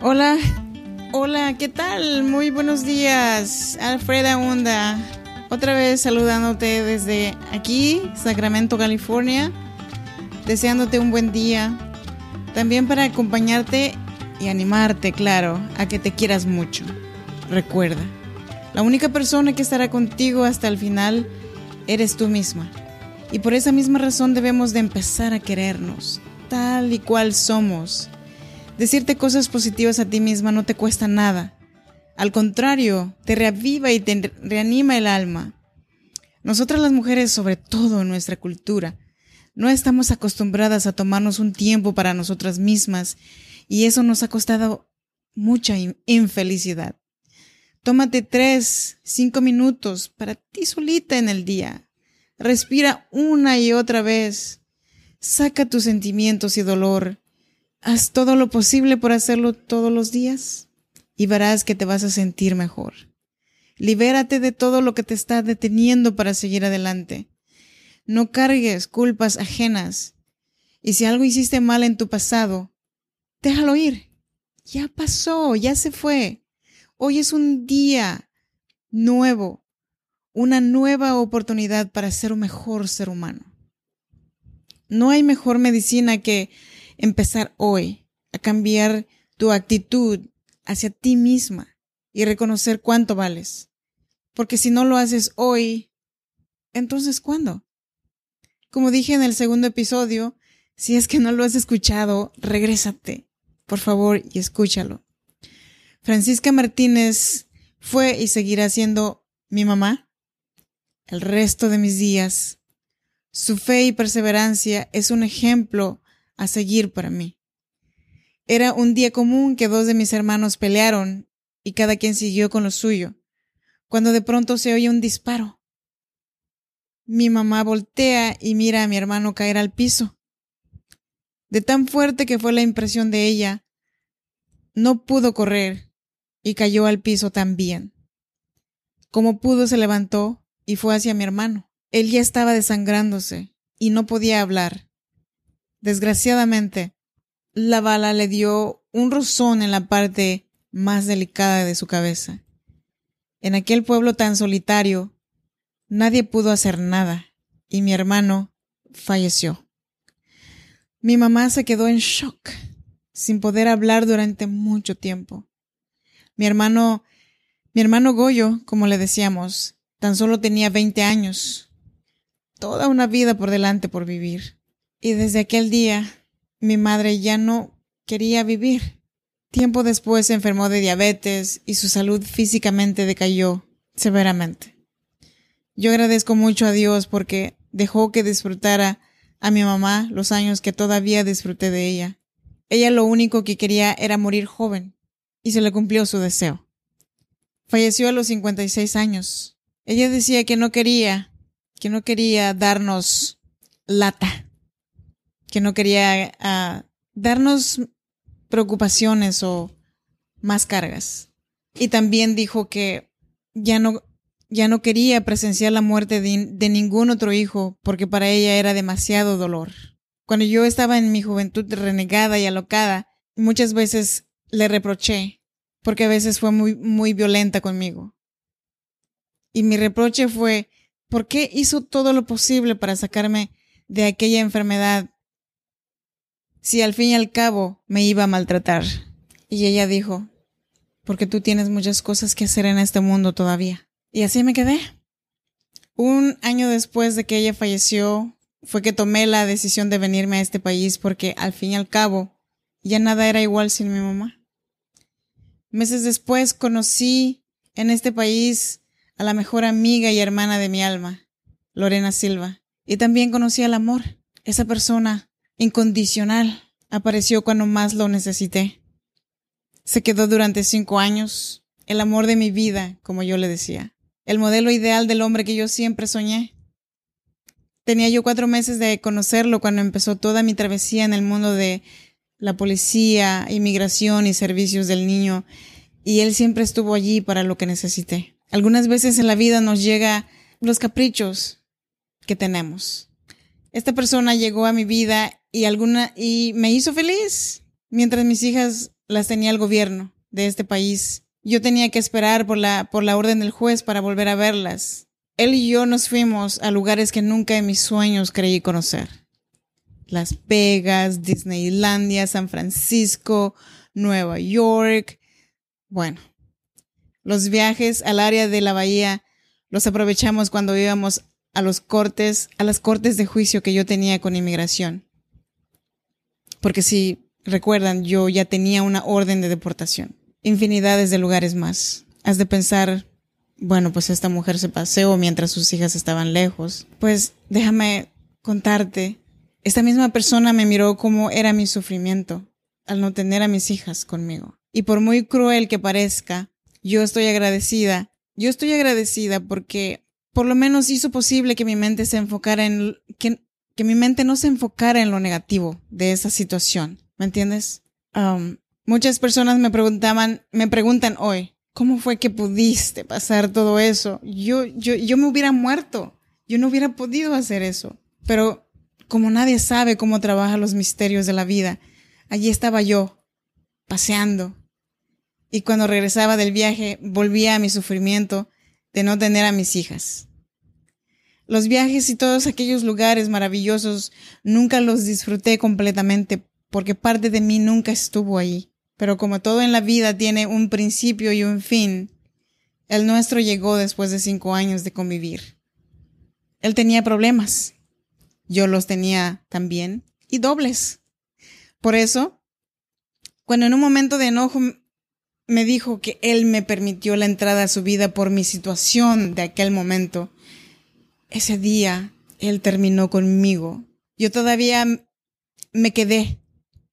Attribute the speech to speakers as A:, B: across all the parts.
A: Hola, hola, ¿qué tal? Muy buenos días, Alfreda Honda. Otra vez saludándote desde aquí, Sacramento, California, deseándote un buen día. También para acompañarte y animarte, claro, a que te quieras mucho. Recuerda, la única persona que estará contigo hasta el final eres tú misma. Y por esa misma razón debemos de empezar a querernos, tal y cual somos. Decirte cosas positivas a ti misma no te cuesta nada. Al contrario, te reaviva y te reanima el alma. Nosotras las mujeres, sobre todo en nuestra cultura, no estamos acostumbradas a tomarnos un tiempo para nosotras mismas y eso nos ha costado mucha infelicidad. Tómate tres, cinco minutos para ti solita en el día. Respira una y otra vez. Saca tus sentimientos y dolor. Haz todo lo posible por hacerlo todos los días y verás que te vas a sentir mejor. Libérate de todo lo que te está deteniendo para seguir adelante. No cargues culpas ajenas. Y si algo hiciste mal en tu pasado, déjalo ir. Ya pasó, ya se fue. Hoy es un día nuevo una nueva oportunidad para ser un mejor ser humano. No hay mejor medicina que empezar hoy a cambiar tu actitud hacia ti misma y reconocer cuánto vales. Porque si no lo haces hoy, entonces ¿cuándo? Como dije en el segundo episodio, si es que no lo has escuchado, regrésate, por favor, y escúchalo. Francisca Martínez fue y seguirá siendo mi mamá, el resto de mis días. Su fe y perseverancia es un ejemplo a seguir para mí. Era un día común que dos de mis hermanos pelearon y cada quien siguió con lo suyo, cuando de pronto se oye un disparo. Mi mamá voltea y mira a mi hermano caer al piso. De tan fuerte que fue la impresión de ella, no pudo correr y cayó al piso también. Como pudo se levantó y fue hacia mi hermano. Él ya estaba desangrándose y no podía hablar. Desgraciadamente, la bala le dio un rozón en la parte más delicada de su cabeza. En aquel pueblo tan solitario, nadie pudo hacer nada y mi hermano falleció. Mi mamá se quedó en shock, sin poder hablar durante mucho tiempo. Mi hermano, mi hermano Goyo, como le decíamos, Tan solo tenía 20 años, toda una vida por delante por vivir. Y desde aquel día mi madre ya no quería vivir. Tiempo después se enfermó de diabetes y su salud físicamente decayó severamente. Yo agradezco mucho a Dios porque dejó que disfrutara a mi mamá los años que todavía disfruté de ella. Ella lo único que quería era morir joven y se le cumplió su deseo. Falleció a los 56 años ella decía que no quería, que no quería darnos lata, que no quería uh, darnos preocupaciones o más cargas. Y también dijo que ya no, ya no quería presenciar la muerte de, de ningún otro hijo porque para ella era demasiado dolor. Cuando yo estaba en mi juventud renegada y alocada, muchas veces le reproché porque a veces fue muy, muy violenta conmigo. Y mi reproche fue, ¿por qué hizo todo lo posible para sacarme de aquella enfermedad si al fin y al cabo me iba a maltratar? Y ella dijo, porque tú tienes muchas cosas que hacer en este mundo todavía. Y así me quedé. Un año después de que ella falleció, fue que tomé la decisión de venirme a este país porque al fin y al cabo ya nada era igual sin mi mamá. Meses después conocí en este país a la mejor amiga y hermana de mi alma, Lorena Silva. Y también conocí al amor. Esa persona incondicional apareció cuando más lo necesité. Se quedó durante cinco años, el amor de mi vida, como yo le decía, el modelo ideal del hombre que yo siempre soñé. Tenía yo cuatro meses de conocerlo cuando empezó toda mi travesía en el mundo de la policía, inmigración y servicios del niño, y él siempre estuvo allí para lo que necesité. Algunas veces en la vida nos llega los caprichos que tenemos. Esta persona llegó a mi vida y alguna y me hizo feliz mientras mis hijas las tenía el gobierno de este país. Yo tenía que esperar por la, por la orden del juez para volver a verlas. Él y yo nos fuimos a lugares que nunca en mis sueños creí conocer. Las Vegas, Disneylandia, San Francisco, Nueva York. Bueno, los viajes al área de la bahía los aprovechamos cuando íbamos a los cortes, a las cortes de juicio que yo tenía con inmigración. Porque si recuerdan, yo ya tenía una orden de deportación. Infinidades de lugares más. Has de pensar, bueno, pues esta mujer se paseó mientras sus hijas estaban lejos. Pues déjame contarte, esta misma persona me miró como era mi sufrimiento al no tener a mis hijas conmigo. Y por muy cruel que parezca, yo estoy agradecida. Yo estoy agradecida porque por lo menos hizo posible que mi mente se enfocara en que, que mi mente no se enfocara en lo negativo de esa situación. ¿Me entiendes? Um, muchas personas me preguntaban, me preguntan hoy, ¿cómo fue que pudiste pasar todo eso? Yo, yo, yo me hubiera muerto. Yo no hubiera podido hacer eso. Pero como nadie sabe cómo trabaja los misterios de la vida, allí estaba yo, paseando. Y cuando regresaba del viaje, volvía a mi sufrimiento de no tener a mis hijas. Los viajes y todos aquellos lugares maravillosos nunca los disfruté completamente porque parte de mí nunca estuvo ahí. Pero como todo en la vida tiene un principio y un fin, el nuestro llegó después de cinco años de convivir. Él tenía problemas. Yo los tenía también y dobles. Por eso, cuando en un momento de enojo me dijo que él me permitió la entrada a su vida por mi situación de aquel momento, ese día él terminó conmigo. Yo todavía me quedé,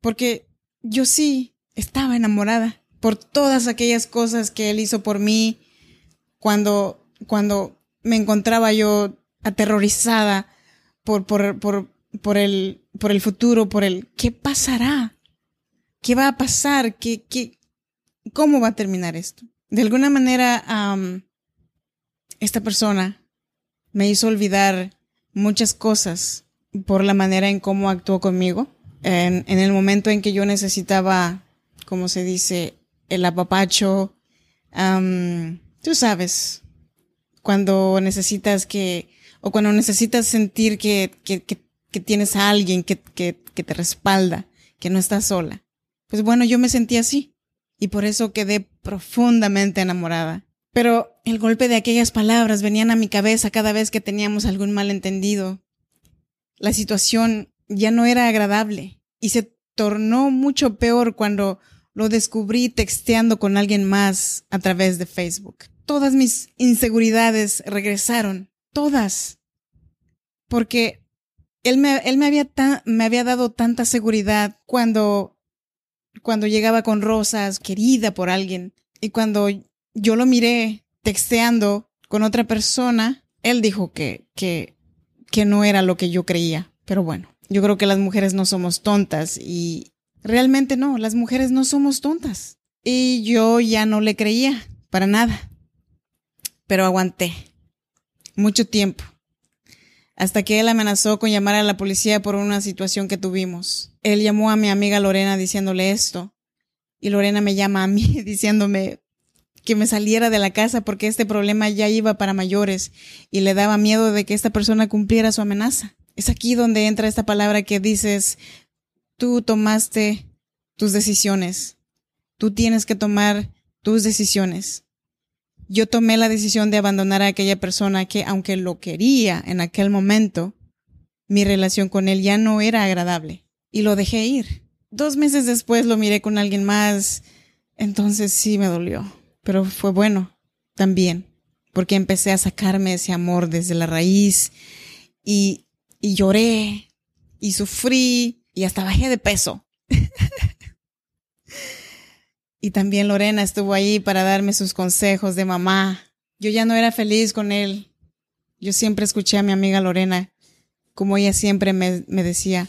A: porque yo sí estaba enamorada por todas aquellas cosas que él hizo por mí cuando, cuando me encontraba yo aterrorizada por, por, por, por, el, por el futuro, por el qué pasará, qué va a pasar, qué, qué, cómo va a terminar esto. De alguna manera, esta persona me hizo olvidar muchas cosas por la manera en cómo actuó conmigo. En, el momento en que yo necesitaba, como se dice, el apapacho, tú sabes, cuando necesitas que, o cuando necesitas sentir que, que, que, tienes a alguien que, que te respalda, que no estás sola. Pues bueno, yo me sentí así y por eso quedé profundamente enamorada. Pero el golpe de aquellas palabras venían a mi cabeza cada vez que teníamos algún malentendido. La situación ya no era agradable y se tornó mucho peor cuando lo descubrí texteando con alguien más a través de Facebook. Todas mis inseguridades regresaron, todas. Porque él me, me había dado tanta seguridad cuando, cuando llegaba con rosas, querida por alguien, y cuando yo lo miré texteando con otra persona, él dijo que, que, que no era lo que yo creía. Pero bueno, yo creo que las mujeres no somos tontas y realmente no, las mujeres no somos tontas. Y yo ya no le creía para nada. Pero aguanté mucho tiempo hasta que él amenazó con llamar a la policía por una situación que tuvimos. Él llamó a mi amiga Lorena diciéndole esto y Lorena me llama a mí diciéndome, que me saliera de la casa porque este problema ya iba para mayores y le daba miedo de que esta persona cumpliera su amenaza. Es aquí donde entra esta palabra que dices, tú tomaste tus decisiones, tú tienes que tomar tus decisiones. Yo tomé la decisión de abandonar a aquella persona que, aunque lo quería en aquel momento, mi relación con él ya no era agradable y lo dejé ir. Dos meses después lo miré con alguien más, entonces sí me dolió pero fue bueno también, porque empecé a sacarme ese amor desde la raíz y, y lloré y sufrí y hasta bajé de peso. y también Lorena estuvo ahí para darme sus consejos de mamá. Yo ya no era feliz con él. Yo siempre escuché a mi amiga Lorena, como ella siempre me, decía,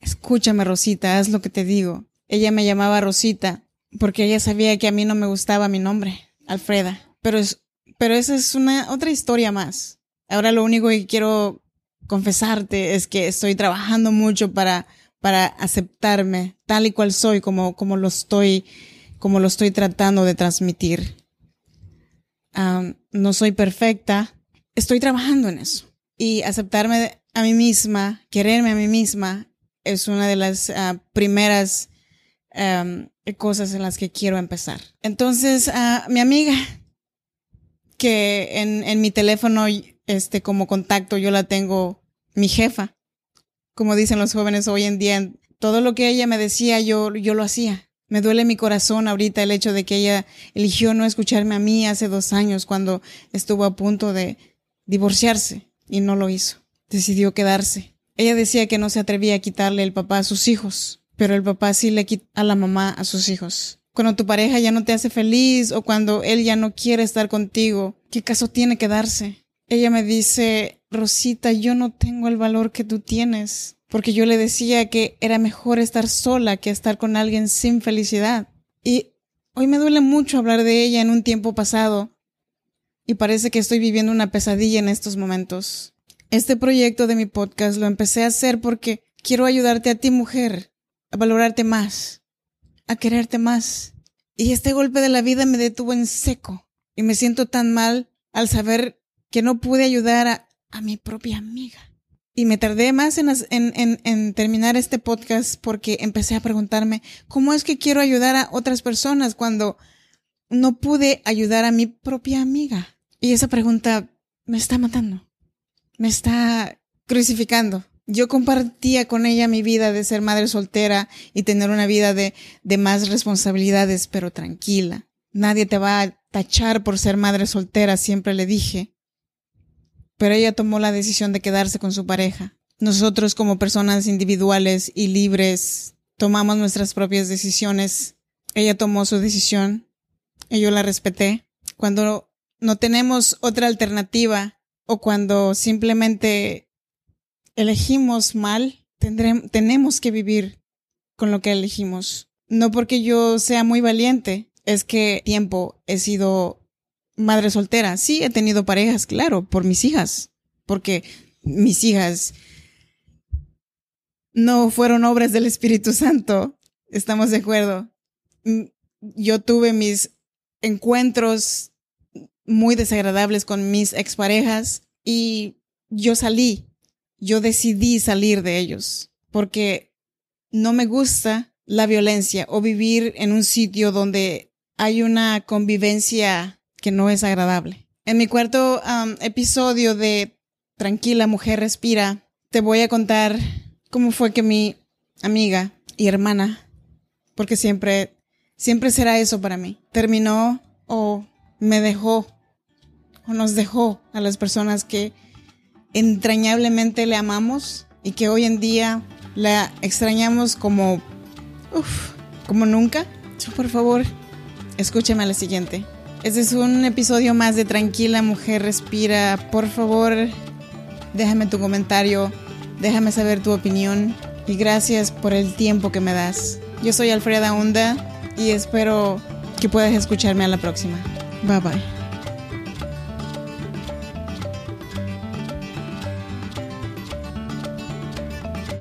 A: escúchame Rosita, haz lo que te digo. Ella me llamaba Rosita porque ella sabía que a mí no me gustaba mi nombre, Alfreda. Pero, es, pero esa es una otra historia más. Ahora lo único que quiero confesarte es que estoy trabajando mucho para, para aceptarme tal y cual soy, como, como lo estoy, como lo estoy tratando de transmitir. no soy perfecta, estoy trabajando en eso. Y aceptarme a mí misma, quererme a mí misma, es una de las ah, primeras cosas en las que quiero empezar. Entonces, a mi amiga, que en, en mi teléfono, este, como contacto, yo la tengo mi jefa. Como dicen los jóvenes hoy en día, todo lo que ella me decía, yo, yo lo hacía. Me duele mi corazón ahorita el hecho de que ella eligió no escucharme a mí hace dos años cuando estuvo a punto de divorciarse y no lo hizo. Decidió quedarse. Ella decía que no se atrevía a quitarle el papá a sus hijos, pero el papá sí le quita a la mamá a sus hijos. Cuando tu pareja ya no te hace feliz o cuando él ya no quiere estar contigo, ¿qué caso tiene quedarse? Ella me dice, Rosita, yo no tengo el valor que tú tienes, porque yo le decía que era mejor estar sola que estar con alguien sin felicidad. Y hoy me duele mucho hablar de ella en un tiempo pasado, y parece que estoy viviendo una pesadilla en estos momentos. Este proyecto de mi podcast lo empecé a hacer porque quiero ayudarte a ti, mujer, a valorarte más, a quererte más. Y este golpe de la vida me detuvo en seco, y me siento tan mal al saber que no pude ayudar a, mi propia amiga. Y me tardé más en, en, en, terminar este podcast porque empecé a preguntarme, ¿cómo es que quiero ayudar a otras personas cuando no pude ayudar a mi propia amiga? Y esa pregunta me está matando, me está crucificando. Yo compartía con ella mi vida de ser madre soltera y tener una vida de, de más responsabilidades, pero tranquila. Nadie te va a tachar por ser madre soltera, siempre le dije pero ella tomó la decisión de quedarse con su pareja. Nosotros como personas individuales y libres tomamos nuestras propias decisiones. Ella tomó su decisión y yo la respeté. Cuando no tenemos otra alternativa o cuando simplemente elegimos mal, tenemos que vivir con lo que elegimos. No porque yo sea muy valiente, es que tiempo he sido madre soltera. Sí, he tenido parejas, claro, por mis hijas, porque mis hijas no fueron obras del Espíritu Santo. Estamos de acuerdo. Mm, yo tuve mis encuentros muy desagradables con mis exparejas y yo salí, yo decidí salir de ellos porque no me gusta la violencia o vivir en un sitio donde hay una convivencia que no es agradable. En mi cuarto episodio de Tranquila Mujer Respira, te voy a contar cómo fue que mi amiga y hermana, porque siempre, siempre será eso para mí, terminó o me dejó o nos dejó a las personas que entrañablemente le amamos y que hoy en día la extrañamos como, uff, como nunca. Por favor, escúcheme a la siguiente. Este es un episodio más de Tranquila Mujer Respira. Por favor, déjame tu comentario, déjame saber tu opinión y gracias por el tiempo que me das. Yo soy Alfreda Hunda y espero que puedas escucharme a la próxima. Bye bye.